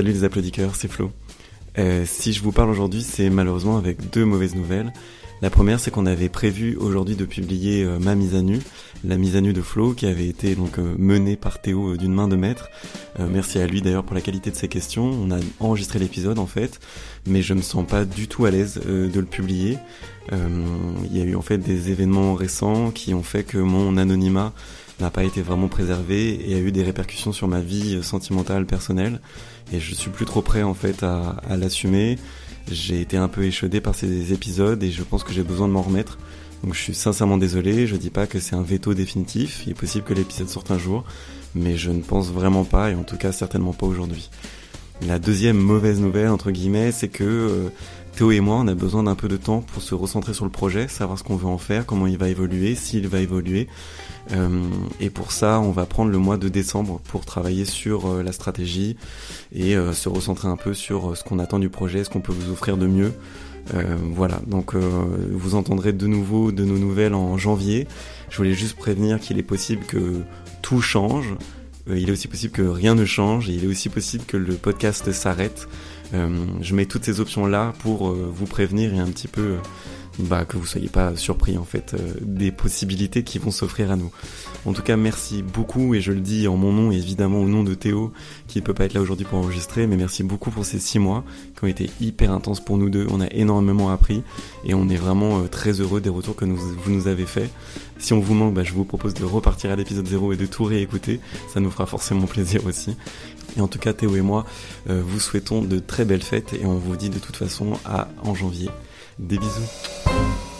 Salut les applaudisseurs, c'est Flo. Euh, si je vous parle aujourd'hui, c'est malheureusement avec deux mauvaises nouvelles. La première, c'est qu'on avait prévu aujourd'hui de publier euh, ma mise à nu, la mise à nu de Flo, qui avait été donc euh, menée par Théo d'une main de maître. merci à lui d'ailleurs pour la qualité de ses questions. On a enregistré l'épisode en fait, mais je me sens pas du tout à l'aise de le publier. Il y a eu en fait des événements récents qui ont fait que mon anonymat n'a pas été vraiment préservé et a eu des répercussions sur ma vie sentimentale personnelle et je suis plus trop prêt en fait à, à l'assumer j'ai été un peu échaudé par ces épisodes et je pense que j'ai besoin de m'en remettre. Donc je suis sincèrement désolé, je dis pas que c'est un veto définitif, il est possible que l'épisode sorte un jour, mais je ne pense vraiment pas et en tout cas certainement pas aujourd'hui. La deuxième mauvaise nouvelle entre guillemets, c'est que euh, Théo et moi, on a besoin d'un peu de temps pour se recentrer sur le projet, savoir ce qu'on veut en faire, comment il va évoluer, s'il va évoluer. Euh, et pour ça, on va prendre le mois de décembre pour travailler sur euh, la stratégie et euh, se recentrer un peu sur ce qu'on attend du projet, ce qu'on peut vous offrir de mieux. voilà, donc vous entendrez de nouveau de nos nouvelles en janvier. Je voulais juste prévenir qu'il est possible que tout change. il est aussi possible que rien ne change il est aussi possible que le podcast s'arrête. Je mets toutes ces options là pour vous prévenir et un petit peu bah, que vous soyez pas surpris en fait euh, des possibilités qui vont s'offrir à nous. En tout cas, merci beaucoup et je le dis en mon nom et évidemment au nom de Théo qui ne peut pas être là aujourd'hui pour enregistrer, mais merci beaucoup pour ces six mois qui ont été hyper intenses pour nous deux. On a énormément appris et on est vraiment euh, très heureux des retours que vous nous avez fait. Si on vous manque, bah, je vous propose de repartir à l'épisode 0 et de tout réécouter. Ça nous fera forcément plaisir aussi. Et en tout cas, Théo et moi euh, vous souhaitons de très belles fêtes et on vous dit de toute façon à en janvier. Des bisous.